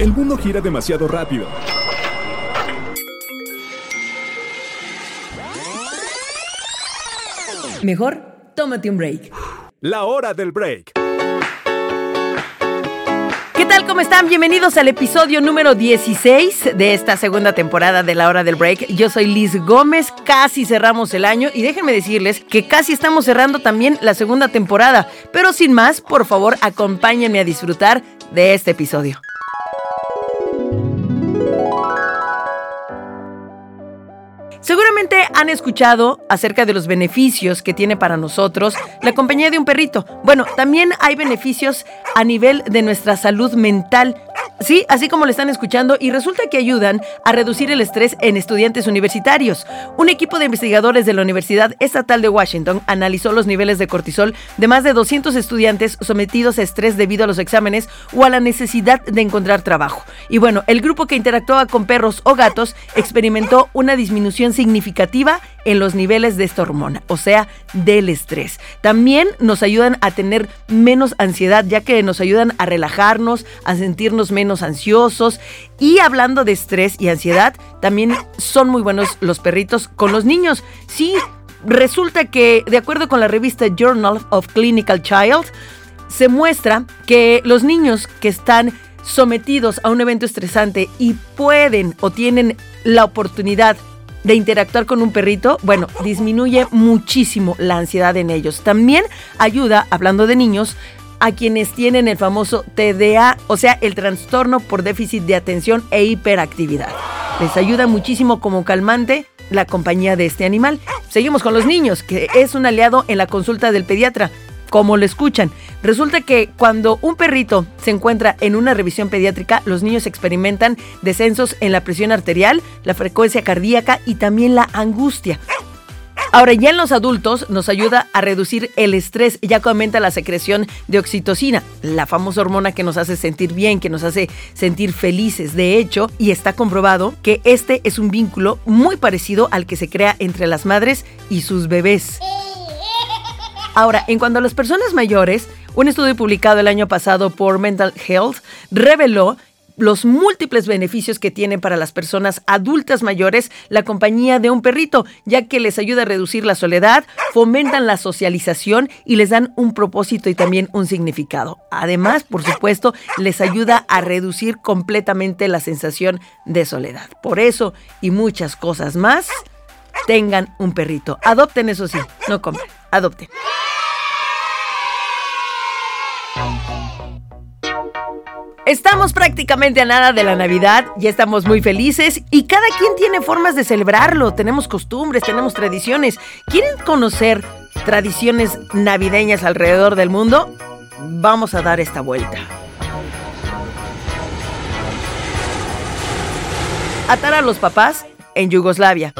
El mundo gira demasiado rápido. Mejor, tómate un break. La hora del break. ¿Qué tal? ¿Cómo están? Bienvenidos al episodio número 16 de esta segunda temporada de La Hora del Break. Yo soy Liz Gómez, casi cerramos el año y déjenme decirles que casi estamos cerrando también la segunda temporada. Pero sin más, por favor, acompáñenme a disfrutar de este episodio. Seguramente han escuchado acerca de los beneficios que tiene para nosotros la compañía de un perrito. Bueno, también hay beneficios a nivel de nuestra salud mental. Sí, así como lo están escuchando, y resulta que ayudan a reducir el estrés en estudiantes universitarios. Un equipo de investigadores de la Universidad Estatal de Washington analizó los niveles de cortisol de más de 200 estudiantes sometidos a estrés debido a los exámenes o a la necesidad de encontrar trabajo. Y bueno, el grupo que interactuaba con perros o gatos experimentó una disminución significativa en los niveles de esta hormona, o sea, del estrés. También nos ayudan a tener menos ansiedad, ya que nos ayudan a relajarnos, a sentirnos menos ansiosos. Y hablando de estrés y ansiedad, también son muy buenos los perritos con los niños. Sí, resulta que, de acuerdo con la revista Journal of Clinical Child, se muestra que los niños que están sometidos a un evento estresante y pueden o tienen la oportunidad de interactuar con un perrito, bueno, disminuye muchísimo la ansiedad en ellos. También ayuda, hablando de niños, a quienes tienen el famoso TDA, o sea, el trastorno por déficit de atención e hiperactividad. Les ayuda muchísimo como calmante la compañía de este animal. Seguimos con los niños, que es un aliado en la consulta del pediatra como lo escuchan. Resulta que cuando un perrito se encuentra en una revisión pediátrica, los niños experimentan descensos en la presión arterial, la frecuencia cardíaca y también la angustia. Ahora, ya en los adultos nos ayuda a reducir el estrés, ya aumenta la secreción de oxitocina, la famosa hormona que nos hace sentir bien, que nos hace sentir felices. De hecho, y está comprobado que este es un vínculo muy parecido al que se crea entre las madres y sus bebés. Ahora, en cuanto a las personas mayores, un estudio publicado el año pasado por Mental Health reveló los múltiples beneficios que tiene para las personas adultas mayores la compañía de un perrito, ya que les ayuda a reducir la soledad, fomentan la socialización y les dan un propósito y también un significado. Además, por supuesto, les ayuda a reducir completamente la sensación de soledad. Por eso y muchas cosas más, tengan un perrito. Adopten, eso sí, no compren, adopten. Estamos prácticamente a nada de la Navidad, ya estamos muy felices y cada quien tiene formas de celebrarlo. Tenemos costumbres, tenemos tradiciones. ¿Quieren conocer tradiciones navideñas alrededor del mundo? Vamos a dar esta vuelta. Atar a los papás en Yugoslavia.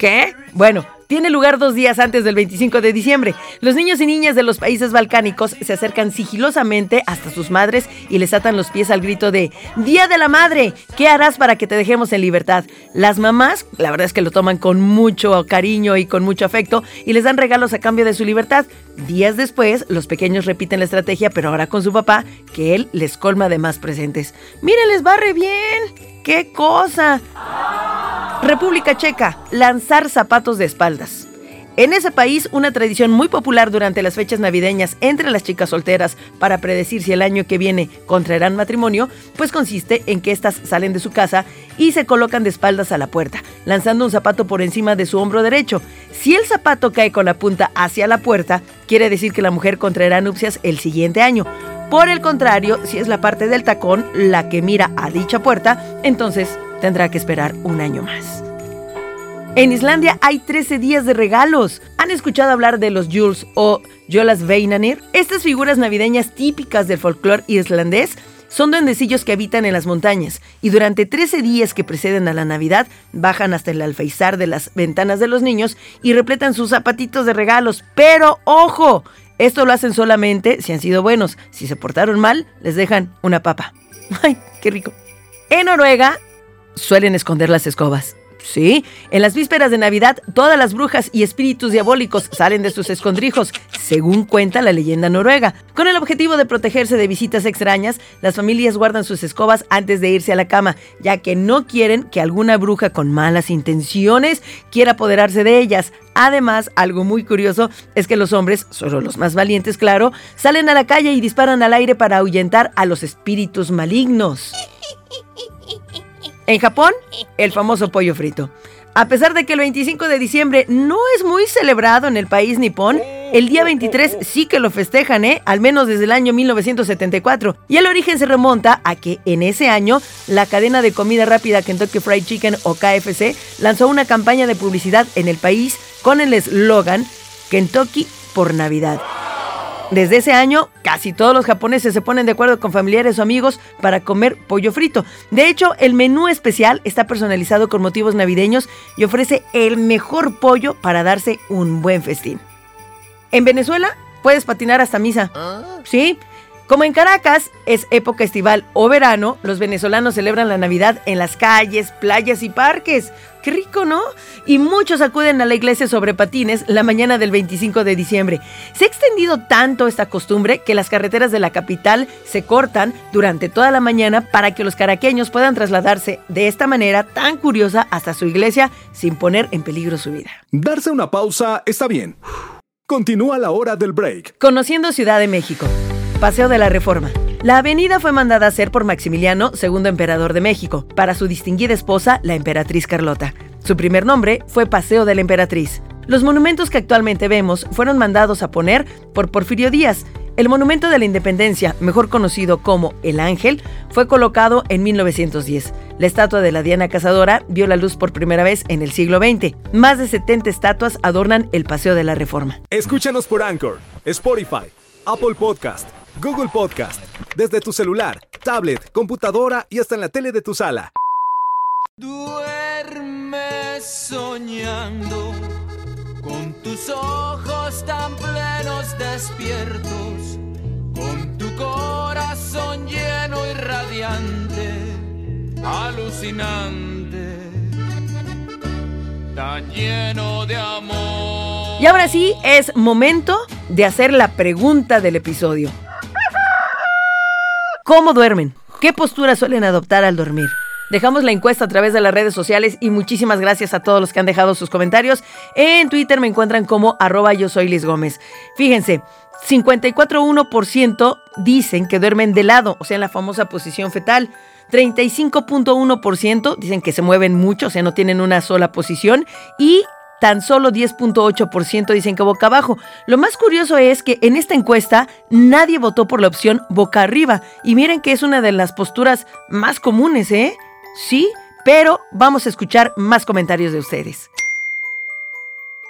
¿Qué? Bueno, tiene lugar dos días antes del 25 de diciembre. Los niños y niñas de los países balcánicos se acercan sigilosamente hasta sus madres y les atan los pies al grito de Día de la Madre, ¿qué harás para que te dejemos en libertad? Las mamás, la verdad es que lo toman con mucho cariño y con mucho afecto y les dan regalos a cambio de su libertad. Días después, los pequeños repiten la estrategia, pero ahora con su papá, que él les colma de más presentes. ¡Miren, les barre bien! ¡Qué cosa! República Checa, lanzar zapatos de espaldas. En ese país, una tradición muy popular durante las fechas navideñas entre las chicas solteras para predecir si el año que viene contraerán matrimonio, pues consiste en que éstas salen de su casa y se colocan de espaldas a la puerta, lanzando un zapato por encima de su hombro derecho. Si el zapato cae con la punta hacia la puerta, quiere decir que la mujer contraerá nupcias el siguiente año. Por el contrario, si es la parte del tacón la que mira a dicha puerta, entonces tendrá que esperar un año más. En Islandia hay 13 días de regalos. ¿Han escuchado hablar de los Jules o Jolas Veinanir? Estas figuras navideñas típicas del folclore islandés son duendecillos que habitan en las montañas y durante 13 días que preceden a la Navidad bajan hasta el alfeizar de las ventanas de los niños y repletan sus zapatitos de regalos. Pero ojo, esto lo hacen solamente si han sido buenos. Si se portaron mal, les dejan una papa. ¡Ay, qué rico! En Noruega suelen esconder las escobas. Sí, en las vísperas de Navidad, todas las brujas y espíritus diabólicos salen de sus escondrijos, según cuenta la leyenda noruega. Con el objetivo de protegerse de visitas extrañas, las familias guardan sus escobas antes de irse a la cama, ya que no quieren que alguna bruja con malas intenciones quiera apoderarse de ellas. Además, algo muy curioso es que los hombres, solo los más valientes, claro, salen a la calle y disparan al aire para ahuyentar a los espíritus malignos. En Japón, el famoso pollo frito. A pesar de que el 25 de diciembre no es muy celebrado en el país nipón, el día 23 sí que lo festejan, ¿eh? Al menos desde el año 1974. Y el origen se remonta a que en ese año la cadena de comida rápida Kentucky Fried Chicken o KFC lanzó una campaña de publicidad en el país con el eslogan Kentucky por Navidad. Desde ese año, casi todos los japoneses se ponen de acuerdo con familiares o amigos para comer pollo frito. De hecho, el menú especial está personalizado con motivos navideños y ofrece el mejor pollo para darse un buen festín. En Venezuela, puedes patinar hasta misa. ¿Sí? Como en Caracas es época estival o verano, los venezolanos celebran la Navidad en las calles, playas y parques. Qué rico, ¿no? Y muchos acuden a la iglesia sobre patines la mañana del 25 de diciembre. Se ha extendido tanto esta costumbre que las carreteras de la capital se cortan durante toda la mañana para que los caraqueños puedan trasladarse de esta manera tan curiosa hasta su iglesia sin poner en peligro su vida. Darse una pausa está bien. Continúa la hora del break. Conociendo Ciudad de México. Paseo de la Reforma. La avenida fue mandada a hacer por Maximiliano, segundo emperador de México, para su distinguida esposa, la emperatriz Carlota. Su primer nombre fue Paseo de la Emperatriz. Los monumentos que actualmente vemos fueron mandados a poner por Porfirio Díaz. El Monumento de la Independencia, mejor conocido como El Ángel, fue colocado en 1910. La estatua de la Diana Cazadora vio la luz por primera vez en el siglo XX. Más de 70 estatuas adornan el Paseo de la Reforma. Escúchanos por Anchor, Spotify, Apple Podcast Google Podcast, desde tu celular, tablet, computadora y hasta en la tele de tu sala. Duerme soñando con tus ojos tan plenos despiertos, con tu corazón lleno y radiante, alucinante, tan lleno de amor. Y ahora sí, es momento de hacer la pregunta del episodio. ¿Cómo duermen? ¿Qué postura suelen adoptar al dormir? Dejamos la encuesta a través de las redes sociales y muchísimas gracias a todos los que han dejado sus comentarios. En Twitter me encuentran como arroba yo soy Liz Gómez. Fíjense, 54.1% dicen que duermen de lado, o sea, en la famosa posición fetal. 35.1% dicen que se mueven mucho, o sea, no tienen una sola posición. Y tan solo 10.8% dicen que boca abajo. Lo más curioso es que en esta encuesta nadie votó por la opción boca arriba. Y miren que es una de las posturas más comunes, ¿eh? Sí, pero vamos a escuchar más comentarios de ustedes.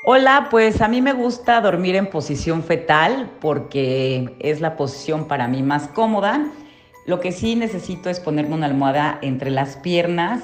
Hola, pues a mí me gusta dormir en posición fetal porque es la posición para mí más cómoda. Lo que sí necesito es ponerme una almohada entre las piernas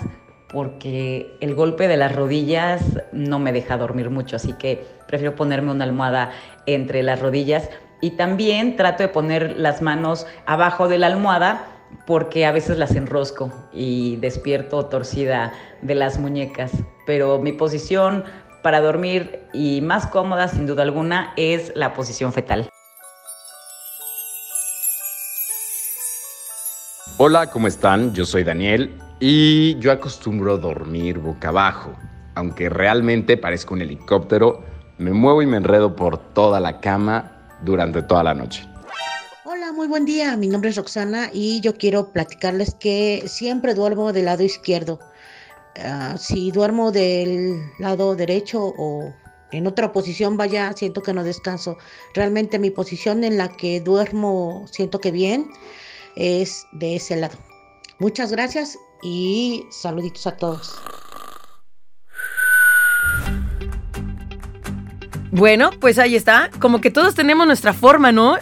porque el golpe de las rodillas no me deja dormir mucho, así que prefiero ponerme una almohada entre las rodillas y también trato de poner las manos abajo de la almohada porque a veces las enrosco y despierto torcida de las muñecas, pero mi posición para dormir y más cómoda sin duda alguna es la posición fetal. Hola, ¿cómo están? Yo soy Daniel y yo acostumbro dormir boca abajo. Aunque realmente parezco un helicóptero, me muevo y me enredo por toda la cama durante toda la noche. Hola, muy buen día. Mi nombre es Roxana y yo quiero platicarles que siempre duermo del lado izquierdo. Uh, si duermo del lado derecho o en otra posición, vaya, siento que no descanso. Realmente mi posición en la que duermo, siento que bien, es de ese lado. Muchas gracias y saluditos a todos. Bueno, pues ahí está. Como que todos tenemos nuestra forma, ¿no?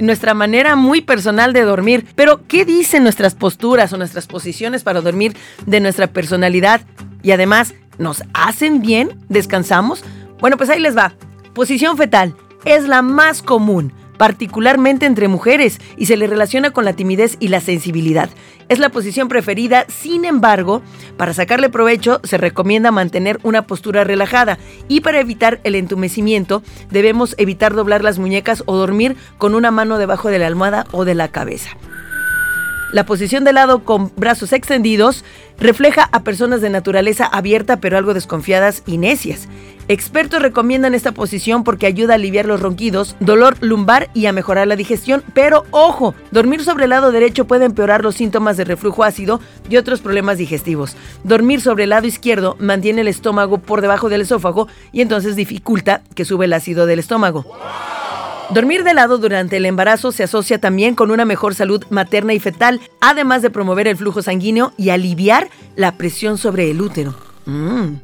Nuestra manera muy personal de dormir. Pero, ¿qué dicen nuestras posturas o nuestras posiciones para dormir de nuestra personalidad? Y además, ¿nos hacen bien? ¿Descansamos? Bueno, pues ahí les va. Posición fetal es la más común particularmente entre mujeres, y se le relaciona con la timidez y la sensibilidad. Es la posición preferida, sin embargo, para sacarle provecho se recomienda mantener una postura relajada y para evitar el entumecimiento debemos evitar doblar las muñecas o dormir con una mano debajo de la almohada o de la cabeza. La posición de lado con brazos extendidos refleja a personas de naturaleza abierta pero algo desconfiadas y necias. Expertos recomiendan esta posición porque ayuda a aliviar los ronquidos, dolor lumbar y a mejorar la digestión, pero ojo, dormir sobre el lado derecho puede empeorar los síntomas de reflujo ácido y otros problemas digestivos. Dormir sobre el lado izquierdo mantiene el estómago por debajo del esófago y entonces dificulta que sube el ácido del estómago. Dormir de lado durante el embarazo se asocia también con una mejor salud materna y fetal, además de promover el flujo sanguíneo y aliviar la presión sobre el útero. Mm.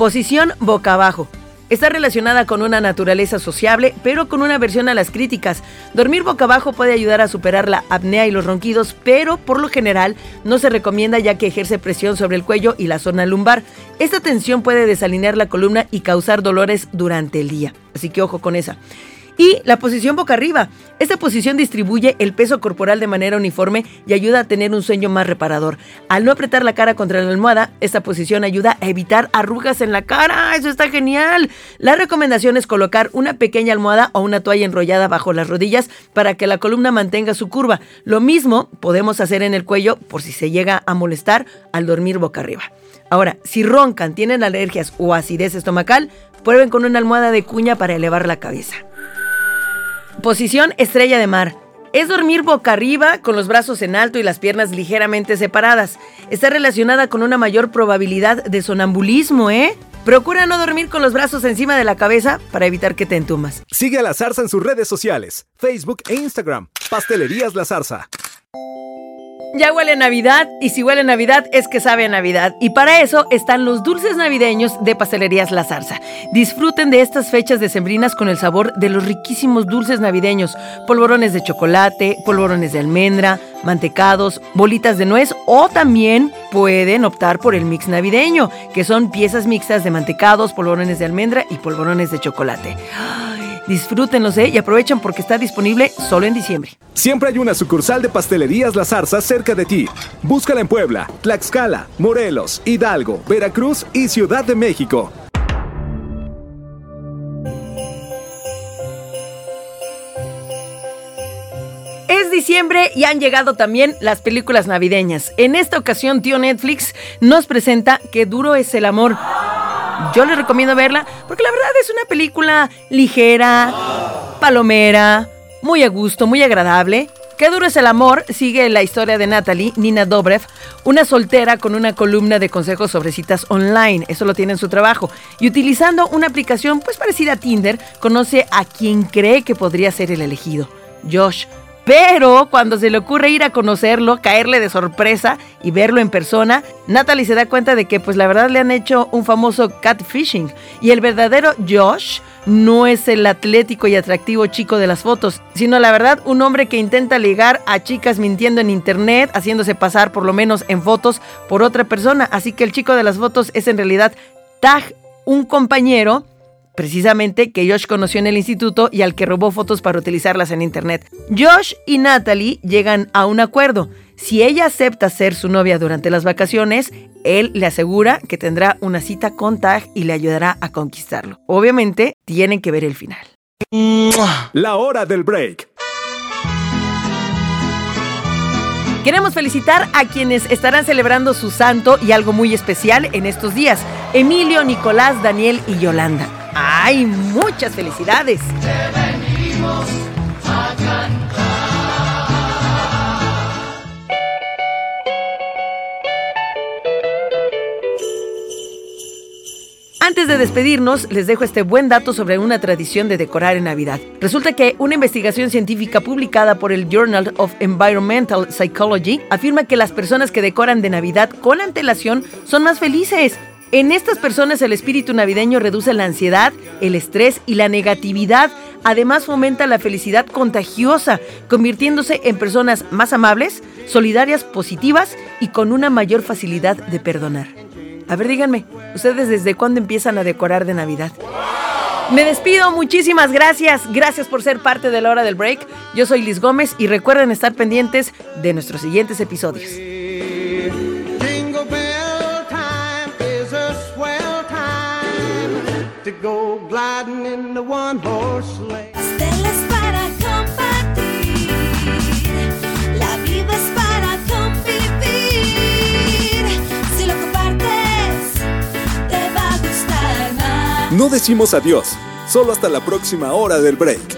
Posición boca abajo. Está relacionada con una naturaleza sociable, pero con una versión a las críticas. Dormir boca abajo puede ayudar a superar la apnea y los ronquidos, pero por lo general no se recomienda ya que ejerce presión sobre el cuello y la zona lumbar. Esta tensión puede desalinear la columna y causar dolores durante el día. Así que ojo con esa. Y la posición boca arriba. Esta posición distribuye el peso corporal de manera uniforme y ayuda a tener un sueño más reparador. Al no apretar la cara contra la almohada, esta posición ayuda a evitar arrugas en la cara. Eso está genial. La recomendación es colocar una pequeña almohada o una toalla enrollada bajo las rodillas para que la columna mantenga su curva. Lo mismo podemos hacer en el cuello por si se llega a molestar al dormir boca arriba. Ahora, si roncan, tienen alergias o acidez estomacal, prueben con una almohada de cuña para elevar la cabeza. Posición estrella de mar. Es dormir boca arriba con los brazos en alto y las piernas ligeramente separadas. Está relacionada con una mayor probabilidad de sonambulismo, ¿eh? Procura no dormir con los brazos encima de la cabeza para evitar que te entumas. Sigue a La Zarza en sus redes sociales, Facebook e Instagram. Pastelerías La Zarza. Ya huele Navidad y si huele Navidad es que sabe a Navidad. Y para eso están los dulces navideños de Pastelerías La Zarza. Disfruten de estas fechas decembrinas con el sabor de los riquísimos dulces navideños. Polvorones de chocolate, polvorones de almendra, mantecados, bolitas de nuez o también pueden optar por el mix navideño, que son piezas mixtas de mantecados, polvorones de almendra y polvorones de chocolate. Disfrútenlos ¿eh? y aprovechen porque está disponible solo en diciembre. Siempre hay una sucursal de Pastelerías La Zarza cerca de ti. Búscala en Puebla, Tlaxcala, Morelos, Hidalgo, Veracruz y Ciudad de México. Es diciembre y han llegado también las películas navideñas. En esta ocasión, tío Netflix nos presenta Qué duro es el amor. Yo les recomiendo verla porque la verdad es una película ligera, palomera, muy a gusto, muy agradable. Qué duro es el amor sigue la historia de Natalie, Nina Dobrev, una soltera con una columna de consejos sobre citas online. Eso lo tiene en su trabajo. Y utilizando una aplicación pues parecida a Tinder, conoce a quien cree que podría ser el elegido, Josh. Pero cuando se le ocurre ir a conocerlo, caerle de sorpresa y verlo en persona, Natalie se da cuenta de que pues la verdad le han hecho un famoso catfishing. Y el verdadero Josh no es el atlético y atractivo chico de las fotos, sino la verdad un hombre que intenta ligar a chicas mintiendo en internet, haciéndose pasar por lo menos en fotos por otra persona, así que el chico de las fotos es en realidad Tag, un compañero precisamente que Josh conoció en el instituto y al que robó fotos para utilizarlas en internet. Josh y Natalie llegan a un acuerdo. Si ella acepta ser su novia durante las vacaciones, él le asegura que tendrá una cita con Tag y le ayudará a conquistarlo. Obviamente, tienen que ver el final. La hora del break. Queremos felicitar a quienes estarán celebrando su santo y algo muy especial en estos días. Emilio, Nicolás, Daniel y Yolanda. ¡Ay, muchas felicidades! Antes de despedirnos, les dejo este buen dato sobre una tradición de decorar en Navidad. Resulta que una investigación científica publicada por el Journal of Environmental Psychology afirma que las personas que decoran de Navidad con antelación son más felices. En estas personas el espíritu navideño reduce la ansiedad, el estrés y la negatividad. Además fomenta la felicidad contagiosa, convirtiéndose en personas más amables, solidarias, positivas y con una mayor facilidad de perdonar. A ver, díganme, ¿ustedes desde cuándo empiezan a decorar de Navidad? Me despido, muchísimas gracias. Gracias por ser parte de la hora del break. Yo soy Liz Gómez y recuerden estar pendientes de nuestros siguientes episodios. Go gliding in the one horse sleigh. Pasteles para compartir, la vida es para convivir. Si lo compartes, te va a gustar más. No decimos adiós, solo hasta la próxima hora del break.